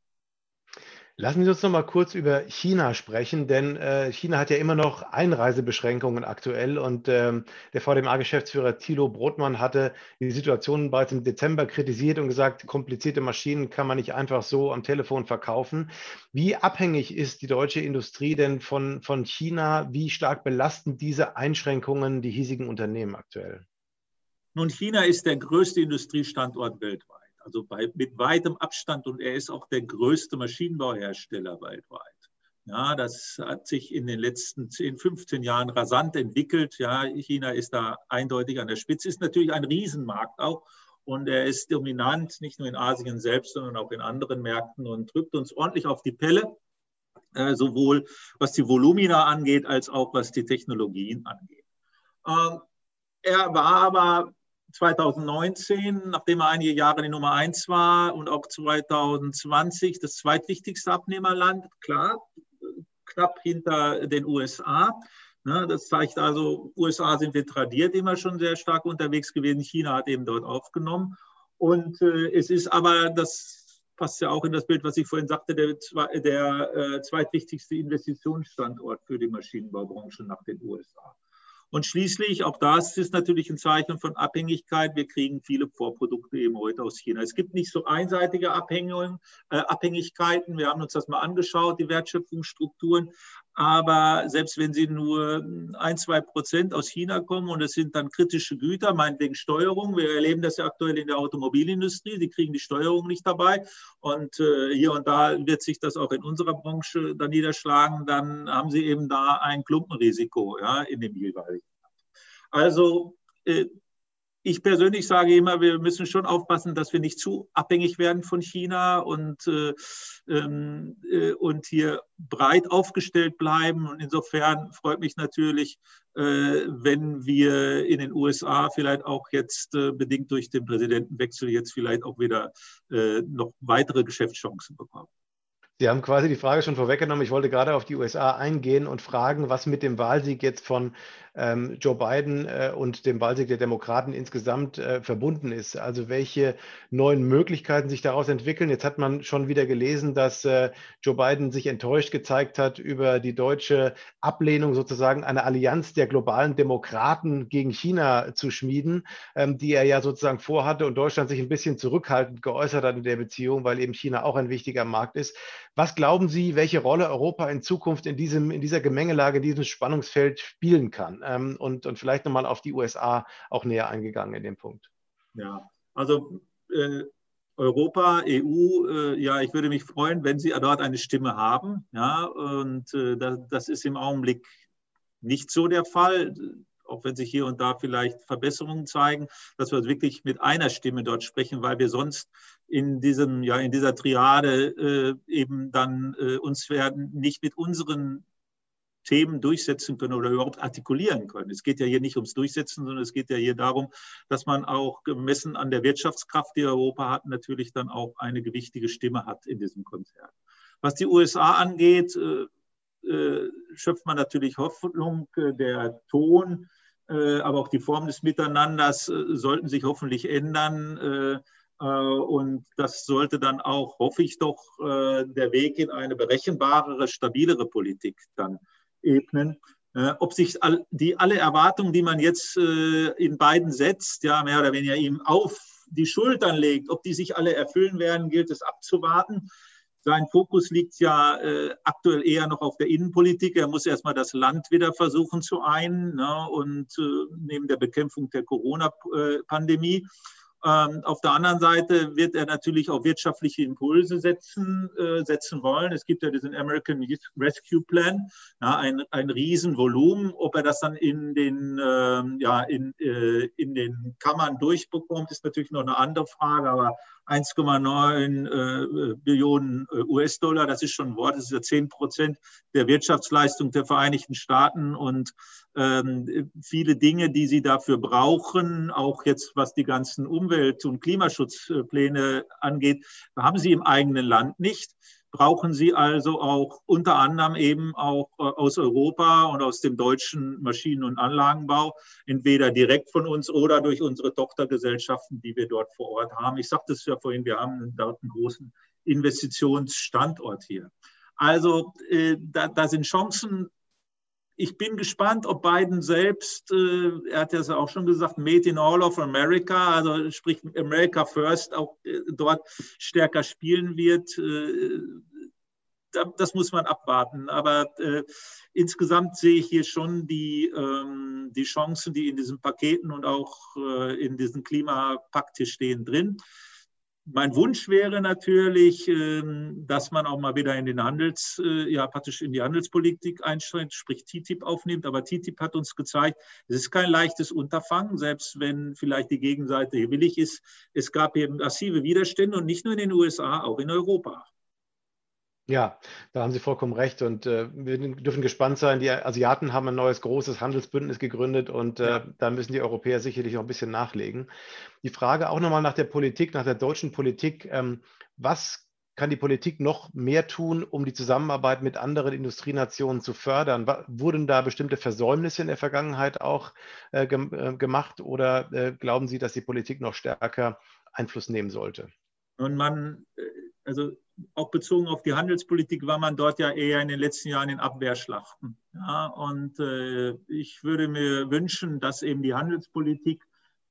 Lassen Sie uns noch mal kurz über China sprechen, denn äh, China hat ja immer noch Einreisebeschränkungen aktuell und ähm, der VDMA-Geschäftsführer Thilo Brotmann hatte die Situation bereits im Dezember kritisiert und gesagt, komplizierte Maschinen kann man nicht einfach so am Telefon verkaufen. Wie abhängig ist die deutsche Industrie denn von, von China? Wie stark belasten diese Einschränkungen die hiesigen Unternehmen aktuell? Nun, China ist der größte Industriestandort weltweit also bei, mit weitem Abstand und er ist auch der größte Maschinenbauhersteller weltweit. Ja, das hat sich in den letzten 10, 15 Jahren rasant entwickelt. Ja, China ist da eindeutig an der Spitze, ist natürlich ein Riesenmarkt auch. Und er ist dominant, nicht nur in Asien selbst, sondern auch in anderen Märkten und drückt uns ordentlich auf die Pelle, äh, sowohl was die Volumina angeht, als auch was die Technologien angeht. Ähm, er war aber 2019, nachdem er einige Jahre die Nummer eins war und auch 2020 das zweitwichtigste Abnehmerland, klar, knapp hinter den USA. Ne, das zeigt also, USA sind wir tradiert immer schon sehr stark unterwegs gewesen. China hat eben dort aufgenommen. Und äh, es ist aber das passt ja auch in das Bild, was ich vorhin sagte, der, der äh, zweitwichtigste Investitionsstandort für die Maschinenbaubranche nach den USA. Und schließlich, auch das ist natürlich ein Zeichen von Abhängigkeit. Wir kriegen viele Vorprodukte eben heute aus China. Es gibt nicht so einseitige Abhängigkeiten. Wir haben uns das mal angeschaut, die Wertschöpfungsstrukturen. Aber selbst wenn sie nur ein, zwei Prozent aus China kommen und es sind dann kritische Güter, meinetwegen Steuerung, wir erleben das ja aktuell in der Automobilindustrie, sie kriegen die Steuerung nicht dabei und äh, hier und da wird sich das auch in unserer Branche dann niederschlagen, dann haben sie eben da ein Klumpenrisiko ja, in dem jeweiligen. Also äh, ich persönlich sage immer, wir müssen schon aufpassen, dass wir nicht zu abhängig werden von China und, äh, ähm, äh, und hier breit aufgestellt bleiben. Und insofern freut mich natürlich, äh, wenn wir in den USA vielleicht auch jetzt äh, bedingt durch den Präsidentenwechsel jetzt vielleicht auch wieder äh, noch weitere Geschäftschancen bekommen. Sie haben quasi die Frage schon vorweggenommen. Ich wollte gerade auf die USA eingehen und fragen, was mit dem Wahlsieg jetzt von ähm, Joe Biden äh, und dem Wahlsieg der Demokraten insgesamt äh, verbunden ist. Also welche neuen Möglichkeiten sich daraus entwickeln. Jetzt hat man schon wieder gelesen, dass äh, Joe Biden sich enttäuscht gezeigt hat über die deutsche Ablehnung sozusagen einer Allianz der globalen Demokraten gegen China zu schmieden, ähm, die er ja sozusagen vorhatte und Deutschland sich ein bisschen zurückhaltend geäußert hat in der Beziehung, weil eben China auch ein wichtiger Markt ist. Was glauben Sie, welche Rolle Europa in Zukunft in, diesem, in dieser Gemengelage, in diesem Spannungsfeld spielen kann? Ähm, und, und vielleicht nochmal auf die USA auch näher eingegangen in dem Punkt. Ja, also äh, Europa, EU, äh, ja, ich würde mich freuen, wenn Sie dort eine Stimme haben. Ja, und äh, das, das ist im Augenblick nicht so der Fall auch wenn sich hier und da vielleicht Verbesserungen zeigen, dass wir wirklich mit einer Stimme dort sprechen, weil wir sonst in diesem, ja, in dieser Triade äh, eben dann äh, uns werden nicht mit unseren Themen durchsetzen können oder überhaupt artikulieren können. Es geht ja hier nicht ums Durchsetzen, sondern es geht ja hier darum, dass man auch gemessen an der Wirtschaftskraft, die Europa hat, natürlich dann auch eine gewichtige Stimme hat in diesem Konzert. Was die USA angeht, äh, äh, schöpft man natürlich Hoffnung, äh, der Ton, äh, aber auch die Form des Miteinanders äh, sollten sich hoffentlich ändern. Äh, und das sollte dann auch, hoffe ich doch, der Weg in eine berechenbarere, stabilere Politik dann Ebenen. Äh, ob sich die alle Erwartungen, die man jetzt äh, in beiden setzt, ja mehr oder weniger ihm auf die Schultern legt, ob die sich alle erfüllen werden, gilt es abzuwarten. Sein Fokus liegt ja äh, aktuell eher noch auf der Innenpolitik. Er muss erstmal das Land wieder versuchen zu einen ne, und äh, neben der Bekämpfung der Corona-Pandemie. Ähm, auf der anderen Seite wird er natürlich auch wirtschaftliche Impulse setzen, äh, setzen wollen. Es gibt ja diesen American Rescue Plan, ja, ein, ein Riesenvolumen. Ob er das dann in den, äh, ja, in, äh, in den Kammern durchbekommt, ist natürlich noch eine andere Frage. Aber 1,9 äh, Billionen äh, US-Dollar, das ist schon ein Wort, das ist ja 10 Prozent der Wirtschaftsleistung der Vereinigten Staaten und ähm, viele Dinge, die sie dafür brauchen, auch jetzt was die ganzen Umwelt- und Klimaschutzpläne angeht, haben sie im eigenen Land nicht brauchen sie also auch unter anderem eben auch äh, aus Europa und aus dem deutschen Maschinen- und Anlagenbau, entweder direkt von uns oder durch unsere Tochtergesellschaften, die wir dort vor Ort haben. Ich sagte es ja vorhin, wir haben dort einen großen Investitionsstandort hier. Also äh, da, da sind Chancen ich bin gespannt, ob Biden selbst, äh, er hat ja auch schon gesagt, Made in All of America, also sprich America First, auch äh, dort stärker spielen wird. Äh, das muss man abwarten. Aber äh, insgesamt sehe ich hier schon die, ähm, die Chancen, die in diesen Paketen und auch äh, in diesem Klimapakt hier stehen, drin. Mein Wunsch wäre natürlich, ähm, dass man auch mal wieder in den Handels, äh, ja praktisch in die Handelspolitik einsteigt, sprich TTIP aufnimmt. Aber TTIP hat uns gezeigt, es ist kein leichtes Unterfangen, selbst wenn vielleicht die Gegenseite willig ist. Es gab eben massive Widerstände und nicht nur in den USA, auch in Europa. Ja, da haben Sie vollkommen recht. Und äh, wir dürfen gespannt sein. Die Asiaten haben ein neues großes Handelsbündnis gegründet und äh, da müssen die Europäer sicherlich noch ein bisschen nachlegen. Die Frage auch nochmal nach der Politik, nach der deutschen Politik. Ähm, was kann die Politik noch mehr tun, um die Zusammenarbeit mit anderen Industrienationen zu fördern? Wurden da bestimmte Versäumnisse in der Vergangenheit auch äh, ge äh, gemacht oder äh, glauben Sie, dass die Politik noch stärker Einfluss nehmen sollte? Und man äh, also auch bezogen auf die Handelspolitik war man dort ja eher in den letzten Jahren in Abwehrschlachten. Ja, und äh, ich würde mir wünschen, dass eben die Handelspolitik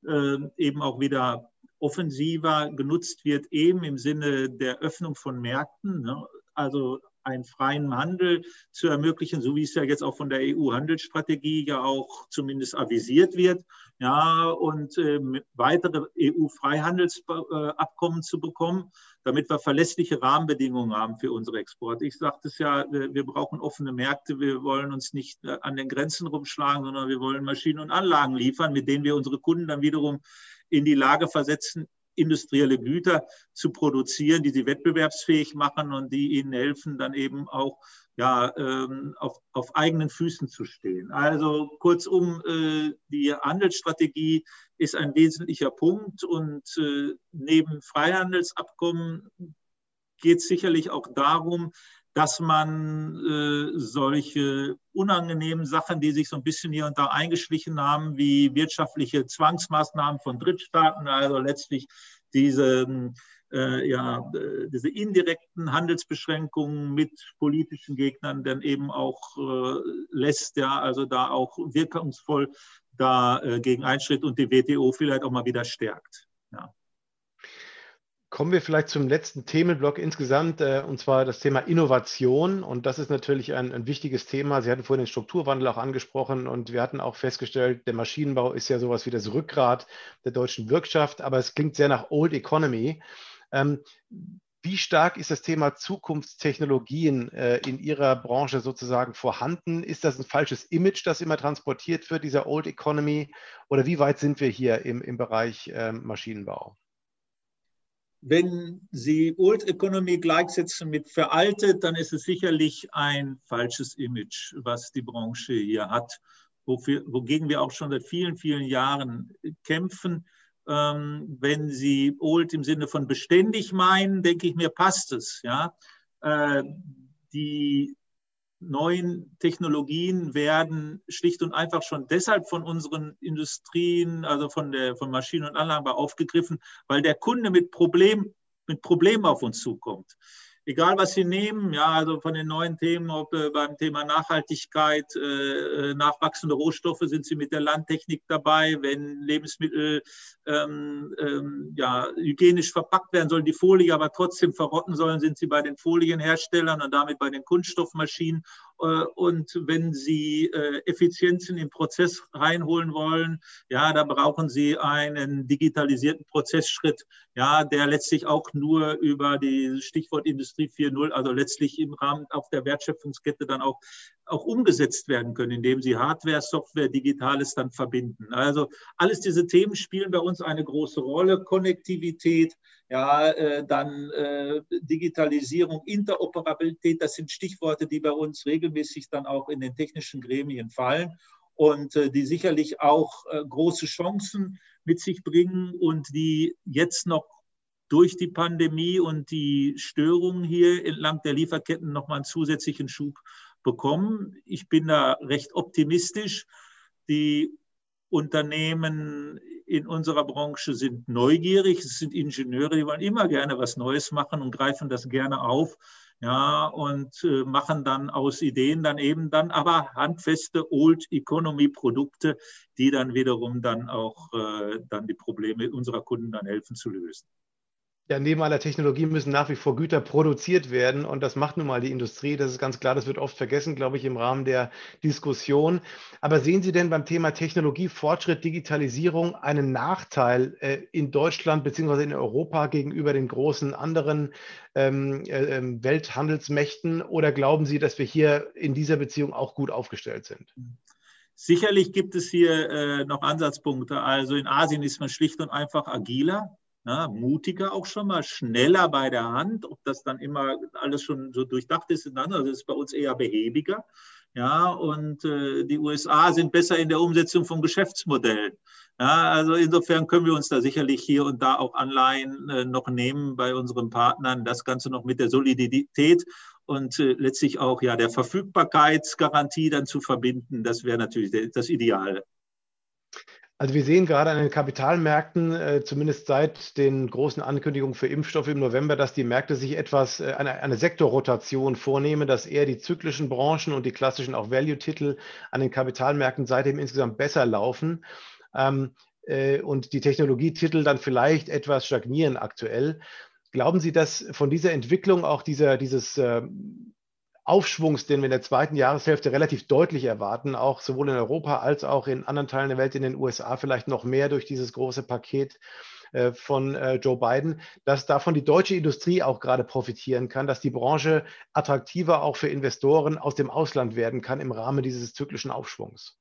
äh, eben auch wieder offensiver genutzt wird, eben im Sinne der Öffnung von Märkten. Ne? Also einen freien Handel zu ermöglichen, so wie es ja jetzt auch von der EU-Handelsstrategie ja auch zumindest avisiert wird. Ja, und äh, weitere EU-Freihandelsabkommen zu bekommen, damit wir verlässliche Rahmenbedingungen haben für unsere Exporte. Ich sagte es ja, wir brauchen offene Märkte. Wir wollen uns nicht äh, an den Grenzen rumschlagen, sondern wir wollen Maschinen und Anlagen liefern, mit denen wir unsere Kunden dann wiederum in die Lage versetzen, industrielle Güter zu produzieren, die sie wettbewerbsfähig machen und die ihnen helfen, dann eben auch ja, ähm, auf, auf eigenen Füßen zu stehen. Also kurzum, äh, die Handelsstrategie ist ein wesentlicher Punkt und äh, neben Freihandelsabkommen geht es sicherlich auch darum, dass man äh, solche unangenehmen Sachen, die sich so ein bisschen hier und da eingeschlichen haben, wie wirtschaftliche Zwangsmaßnahmen von Drittstaaten, also letztlich diese, äh, ja, diese indirekten Handelsbeschränkungen mit politischen Gegnern dann eben auch äh, lässt, ja, also da auch wirkungsvoll dagegen äh, einschritt und die WTO vielleicht auch mal wieder stärkt. Ja. Kommen wir vielleicht zum letzten Themenblock insgesamt, äh, und zwar das Thema Innovation. Und das ist natürlich ein, ein, wichtiges Thema. Sie hatten vorhin den Strukturwandel auch angesprochen und wir hatten auch festgestellt, der Maschinenbau ist ja sowas wie das Rückgrat der deutschen Wirtschaft, aber es klingt sehr nach Old Economy. Ähm, wie stark ist das Thema Zukunftstechnologien äh, in Ihrer Branche sozusagen vorhanden? Ist das ein falsches Image, das immer transportiert wird, dieser Old Economy? Oder wie weit sind wir hier im, im Bereich ähm, Maschinenbau? Wenn Sie Old Economy gleichsetzen mit veraltet, dann ist es sicherlich ein falsches Image, was die Branche hier hat, wofür, wogegen wir auch schon seit vielen, vielen Jahren kämpfen. Ähm, wenn Sie Old im Sinne von beständig meinen, denke ich mir, passt es. Ja? Äh, die neuen Technologien werden schlicht und einfach schon deshalb von unseren Industrien, also von der von Maschinen- und Anlagenbau aufgegriffen, weil der Kunde mit Problem mit Problemen auf uns zukommt egal was Sie nehmen, ja, also von den neuen Themen, ob äh, beim Thema Nachhaltigkeit, äh, äh, nachwachsende Rohstoffe sind Sie mit der Landtechnik dabei. Wenn Lebensmittel ähm, ähm, ja, hygienisch verpackt werden sollen, die Folie aber trotzdem verrotten sollen, sind Sie bei den Folienherstellern und damit bei den Kunststoffmaschinen. Äh, und wenn Sie äh, Effizienzen im Prozess reinholen wollen, ja, da brauchen Sie einen digitalisierten Prozessschritt, ja, der letztlich auch nur über die Stichwort Industrie 4.0, also letztlich im Rahmen auf der Wertschöpfungskette dann auch, auch umgesetzt werden können, indem Sie Hardware, Software, Digitales dann verbinden. Also alles diese Themen spielen bei uns eine große Rolle. Konnektivität, ja, äh, dann äh, Digitalisierung, Interoperabilität, das sind Stichworte, die bei uns regelmäßig dann auch in den technischen Gremien fallen und äh, die sicherlich auch äh, große Chancen mit sich bringen und die jetzt noch durch die Pandemie und die Störungen hier entlang der Lieferketten nochmal einen zusätzlichen Schub bekommen. Ich bin da recht optimistisch. Die Unternehmen in unserer Branche sind neugierig, es sind Ingenieure, die wollen immer gerne was Neues machen und greifen das gerne auf. Ja, und äh, machen dann aus Ideen dann eben dann aber handfeste Old Economy Produkte, die dann wiederum dann auch äh, dann die Probleme unserer Kunden dann helfen zu lösen. Ja, neben aller Technologie müssen nach wie vor Güter produziert werden und das macht nun mal die Industrie. Das ist ganz klar, das wird oft vergessen, glaube ich, im Rahmen der Diskussion. Aber sehen Sie denn beim Thema Technologie, Fortschritt, Digitalisierung einen Nachteil äh, in Deutschland bzw. in Europa gegenüber den großen anderen ähm, äh, ähm, Welthandelsmächten oder glauben Sie, dass wir hier in dieser Beziehung auch gut aufgestellt sind? Sicherlich gibt es hier äh, noch Ansatzpunkte. Also in Asien ist man schlicht und einfach agiler ja, mutiger auch schon mal, schneller bei der Hand. Ob das dann immer alles schon so durchdacht ist, das ist bei uns eher behäbiger. Ja, und äh, die USA sind besser in der Umsetzung von Geschäftsmodellen. Ja, also insofern können wir uns da sicherlich hier und da auch Anleihen äh, noch nehmen bei unseren Partnern. Das Ganze noch mit der Solidität und äh, letztlich auch ja der Verfügbarkeitsgarantie dann zu verbinden. Das wäre natürlich das Ideale. Also wir sehen gerade an den Kapitalmärkten, äh, zumindest seit den großen Ankündigungen für Impfstoffe im November, dass die Märkte sich etwas, äh, eine, eine Sektorrotation vornehmen, dass eher die zyklischen Branchen und die klassischen auch Value-Titel an den Kapitalmärkten seitdem insgesamt besser laufen. Ähm, äh, und die Technologietitel dann vielleicht etwas stagnieren aktuell. Glauben Sie, dass von dieser Entwicklung auch dieser, dieses äh, Aufschwungs, den wir in der zweiten Jahreshälfte relativ deutlich erwarten, auch sowohl in Europa als auch in anderen Teilen der Welt, in den USA vielleicht noch mehr durch dieses große Paket äh, von äh, Joe Biden, dass davon die deutsche Industrie auch gerade profitieren kann, dass die Branche attraktiver auch für Investoren aus dem Ausland werden kann im Rahmen dieses zyklischen Aufschwungs.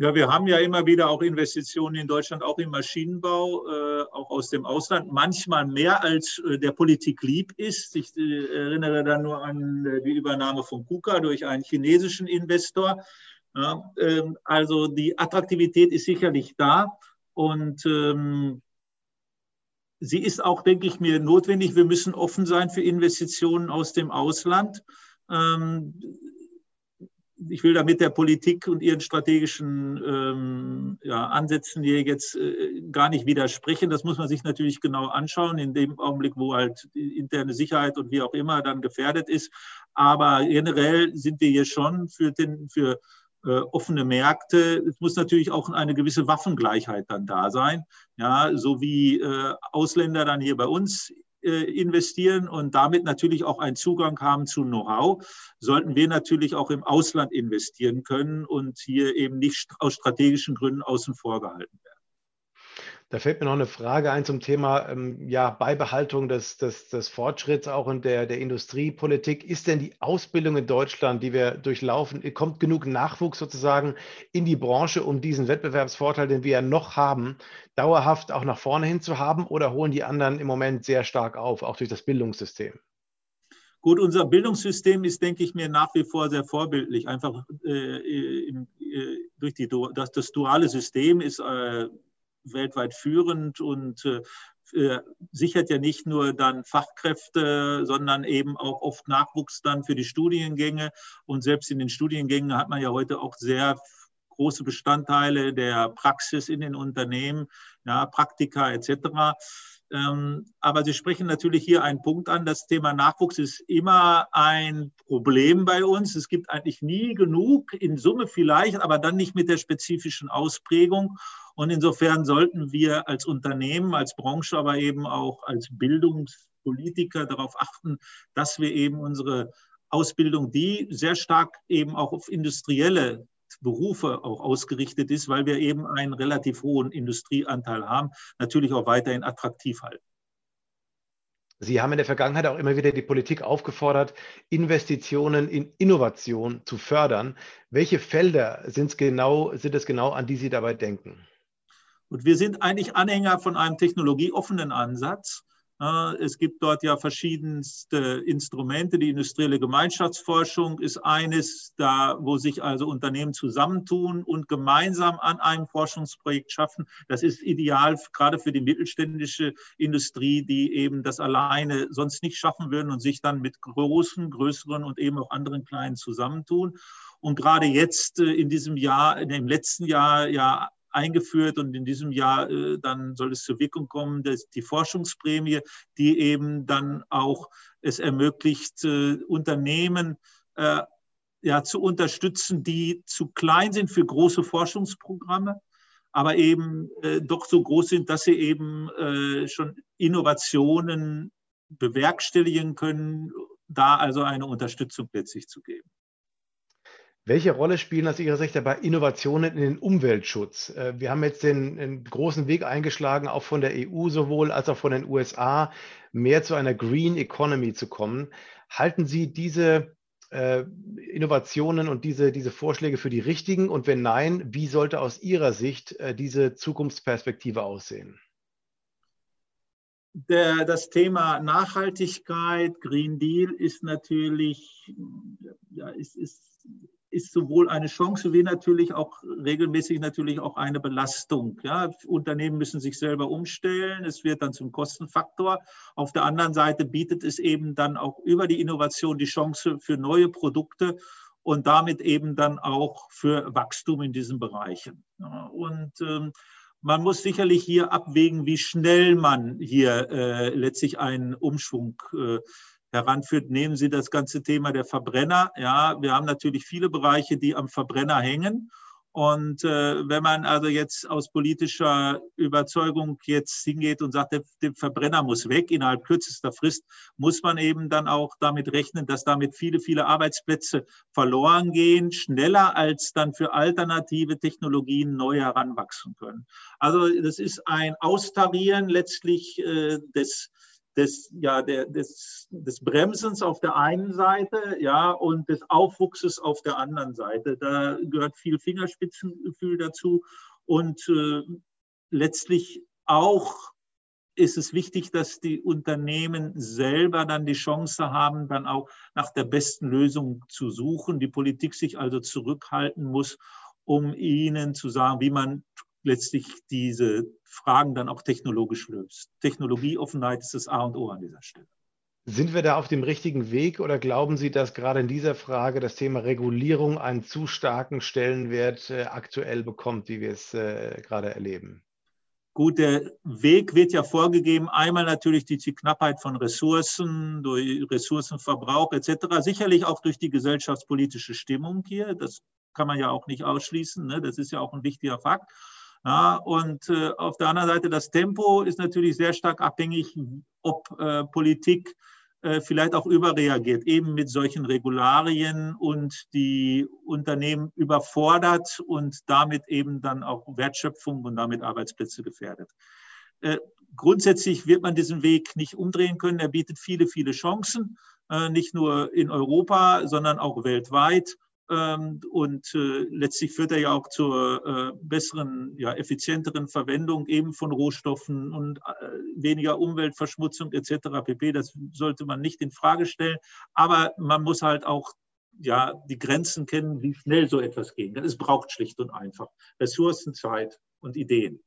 Ja, wir haben ja immer wieder auch Investitionen in Deutschland, auch im Maschinenbau, äh, auch aus dem Ausland, manchmal mehr als äh, der Politik lieb ist. Ich äh, erinnere da nur an äh, die Übernahme von KUKA durch einen chinesischen Investor. Ja, ähm, also die Attraktivität ist sicherlich da und ähm, sie ist auch, denke ich mir, notwendig. Wir müssen offen sein für Investitionen aus dem Ausland. Ähm, ich will damit der Politik und ihren strategischen ähm, ja, Ansätzen hier jetzt äh, gar nicht widersprechen. Das muss man sich natürlich genau anschauen, in dem Augenblick, wo halt interne Sicherheit und wie auch immer dann gefährdet ist. Aber generell sind wir hier schon für, den, für äh, offene Märkte. Es muss natürlich auch eine gewisse Waffengleichheit dann da sein. Ja, so wie äh, Ausländer dann hier bei uns investieren und damit natürlich auch einen Zugang haben zu Know-how, sollten wir natürlich auch im Ausland investieren können und hier eben nicht aus strategischen Gründen außen vor gehalten werden. Da fällt mir noch eine Frage ein zum Thema ähm, ja, Beibehaltung des, des, des Fortschritts auch in der, der Industriepolitik. Ist denn die Ausbildung in Deutschland, die wir durchlaufen, kommt genug Nachwuchs sozusagen in die Branche, um diesen Wettbewerbsvorteil, den wir ja noch haben, dauerhaft auch nach vorne hin zu haben? Oder holen die anderen im Moment sehr stark auf, auch durch das Bildungssystem? Gut, unser Bildungssystem ist, denke ich mir, nach wie vor sehr vorbildlich. Einfach äh, in, äh, durch die, das, das duale System ist äh, weltweit führend und äh, sichert ja nicht nur dann Fachkräfte, sondern eben auch oft Nachwuchs dann für die Studiengänge. Und selbst in den Studiengängen hat man ja heute auch sehr große Bestandteile der Praxis in den Unternehmen, ja, Praktika etc. Ähm, aber Sie sprechen natürlich hier einen Punkt an. Das Thema Nachwuchs ist immer ein Problem bei uns. Es gibt eigentlich nie genug, in Summe vielleicht, aber dann nicht mit der spezifischen Ausprägung. Und insofern sollten wir als Unternehmen, als Branche, aber eben auch als Bildungspolitiker darauf achten, dass wir eben unsere Ausbildung, die sehr stark eben auch auf industrielle Berufe auch ausgerichtet ist, weil wir eben einen relativ hohen Industrieanteil haben, natürlich auch weiterhin attraktiv halten. Sie haben in der Vergangenheit auch immer wieder die Politik aufgefordert, Investitionen in Innovation zu fördern. Welche Felder sind es genau, sind es genau, an die Sie dabei denken? Und wir sind eigentlich Anhänger von einem technologieoffenen Ansatz. Es gibt dort ja verschiedenste Instrumente. Die industrielle Gemeinschaftsforschung ist eines, da wo sich also Unternehmen zusammentun und gemeinsam an einem Forschungsprojekt schaffen. Das ist ideal gerade für die mittelständische Industrie, die eben das alleine sonst nicht schaffen würden und sich dann mit großen, größeren und eben auch anderen kleinen zusammentun. Und gerade jetzt äh, in diesem Jahr, im letzten Jahr ja eingeführt und in diesem Jahr äh, dann soll es zur Wirkung kommen, dass die Forschungsprämie, die eben dann auch es ermöglicht, äh, Unternehmen äh, ja, zu unterstützen, die zu klein sind für große Forschungsprogramme, aber eben äh, doch so groß sind, dass sie eben äh, schon Innovationen bewerkstelligen können, da also eine Unterstützung letztlich zu geben. Welche Rolle spielen aus Ihrer Sicht dabei Innovationen in den Umweltschutz? Äh, wir haben jetzt den, den, großen Weg eingeschlagen, auch von der EU sowohl als auch von den USA, mehr zu einer Green Economy zu kommen. Halten Sie diese äh, Innovationen und diese, diese Vorschläge für die richtigen? Und wenn nein, wie sollte aus Ihrer Sicht äh, diese Zukunftsperspektive aussehen? Der, das Thema Nachhaltigkeit, Green Deal ist natürlich, ja, ist, ist ist sowohl eine Chance wie natürlich auch regelmäßig natürlich auch eine Belastung. Ja, Unternehmen müssen sich selber umstellen. Es wird dann zum Kostenfaktor. Auf der anderen Seite bietet es eben dann auch über die Innovation die Chance für neue Produkte und damit eben dann auch für Wachstum in diesen Bereichen. Und ähm, man muss sicherlich hier abwägen, wie schnell man hier äh, letztlich einen Umschwung äh, heranführt. Nehmen Sie das ganze Thema der Verbrenner. Ja, wir haben natürlich viele Bereiche, die am Verbrenner hängen. Und äh, wenn man also jetzt aus politischer Überzeugung jetzt hingeht und sagt, der, der, Verbrenner muss weg innerhalb kürzester Frist, muss man eben dann auch damit rechnen, dass damit viele, viele Arbeitsplätze verloren gehen, schneller als dann für alternative Technologien neu heranwachsen können. Also das ist ein Austarieren letztlich äh, des des, ja, der, des, des Bremsens auf der einen Seite ja, und des Aufwuchses auf der anderen Seite. Da gehört viel Fingerspitzengefühl dazu und äh, letztlich auch ist es wichtig, dass die Unternehmen selber dann die Chance haben, dann auch nach der besten Lösung zu suchen. Die Politik sich also zurückhalten muss, um ihnen zu sagen, wie man letztlich diese Fragen dann auch technologisch löst. Technologieoffenheit ist das A und O an dieser Stelle. Sind wir da auf dem richtigen Weg oder glauben Sie, dass gerade in dieser Frage das Thema Regulierung einen zu starken Stellenwert äh, aktuell bekommt, wie wir es äh, gerade erleben? Gut, der Weg wird ja vorgegeben, einmal natürlich durch die Knappheit von Ressourcen, durch Ressourcenverbrauch etc., sicherlich auch durch die gesellschaftspolitische Stimmung hier. Das kann man ja auch nicht ausschließen. Ne? Das ist ja auch ein wichtiger Fakt. Ja, und äh, auf der anderen Seite, das Tempo ist natürlich sehr stark abhängig, ob äh, Politik äh, vielleicht auch überreagiert, eben mit solchen Regularien und die Unternehmen überfordert und damit eben dann auch Wertschöpfung und damit Arbeitsplätze gefährdet. Äh, grundsätzlich wird man diesen Weg nicht umdrehen können. Er bietet viele, viele Chancen, äh, nicht nur in Europa, sondern auch weltweit. Ähm, und äh, letztlich führt er ja auch zur äh, besseren, ja, effizienteren Verwendung eben von Rohstoffen und äh, weniger Umweltverschmutzung etc. pp. Das sollte man nicht in Frage stellen. Aber man muss halt auch ja, die Grenzen kennen, wie schnell so etwas geht. Es braucht schlicht und einfach Ressourcen, Zeit und Ideen.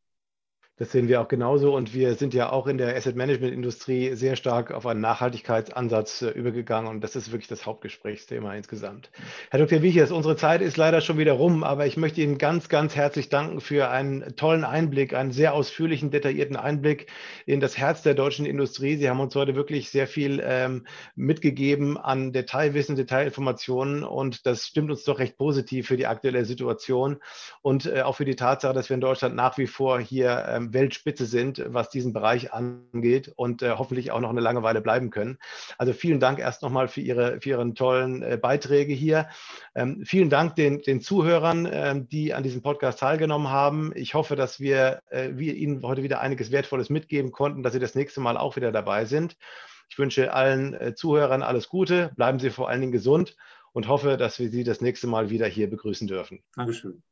Das sehen wir auch genauso und wir sind ja auch in der Asset Management Industrie sehr stark auf einen Nachhaltigkeitsansatz äh, übergegangen und das ist wirklich das Hauptgesprächsthema insgesamt. Herr Dr. Wiechers, unsere Zeit ist leider schon wieder rum, aber ich möchte Ihnen ganz, ganz herzlich danken für einen tollen Einblick, einen sehr ausführlichen, detaillierten Einblick in das Herz der deutschen Industrie. Sie haben uns heute wirklich sehr viel ähm, mitgegeben an Detailwissen, Detailinformationen und das stimmt uns doch recht positiv für die aktuelle Situation und äh, auch für die Tatsache, dass wir in Deutschland nach wie vor hier ähm, Weltspitze sind, was diesen Bereich angeht und äh, hoffentlich auch noch eine lange Weile bleiben können. Also vielen Dank erst nochmal für, Ihre, für Ihren tollen äh, Beiträge hier. Ähm, vielen Dank den, den Zuhörern, äh, die an diesem Podcast teilgenommen haben. Ich hoffe, dass wir, äh, wir Ihnen heute wieder einiges Wertvolles mitgeben konnten, dass Sie das nächste Mal auch wieder dabei sind. Ich wünsche allen äh, Zuhörern alles Gute, bleiben Sie vor allen Dingen gesund und hoffe, dass wir Sie das nächste Mal wieder hier begrüßen dürfen. Dankeschön.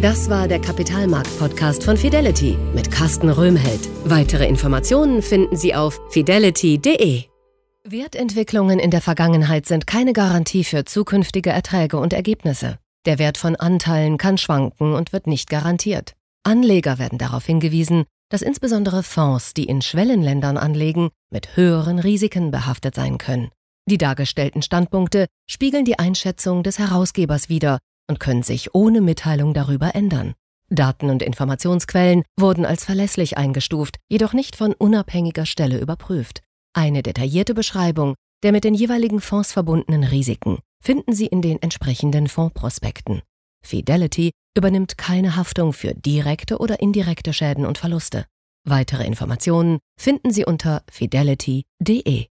Das war der Kapitalmarkt-Podcast von Fidelity mit Carsten Röhmheld. Weitere Informationen finden Sie auf fidelity.de. Wertentwicklungen in der Vergangenheit sind keine Garantie für zukünftige Erträge und Ergebnisse. Der Wert von Anteilen kann schwanken und wird nicht garantiert. Anleger werden darauf hingewiesen, dass insbesondere Fonds, die in Schwellenländern anlegen, mit höheren Risiken behaftet sein können. Die dargestellten Standpunkte spiegeln die Einschätzung des Herausgebers wider und können sich ohne Mitteilung darüber ändern. Daten und Informationsquellen wurden als verlässlich eingestuft, jedoch nicht von unabhängiger Stelle überprüft. Eine detaillierte Beschreibung der mit den jeweiligen Fonds verbundenen Risiken finden Sie in den entsprechenden Fondsprospekten. Fidelity übernimmt keine Haftung für direkte oder indirekte Schäden und Verluste. Weitere Informationen finden Sie unter fidelity.de.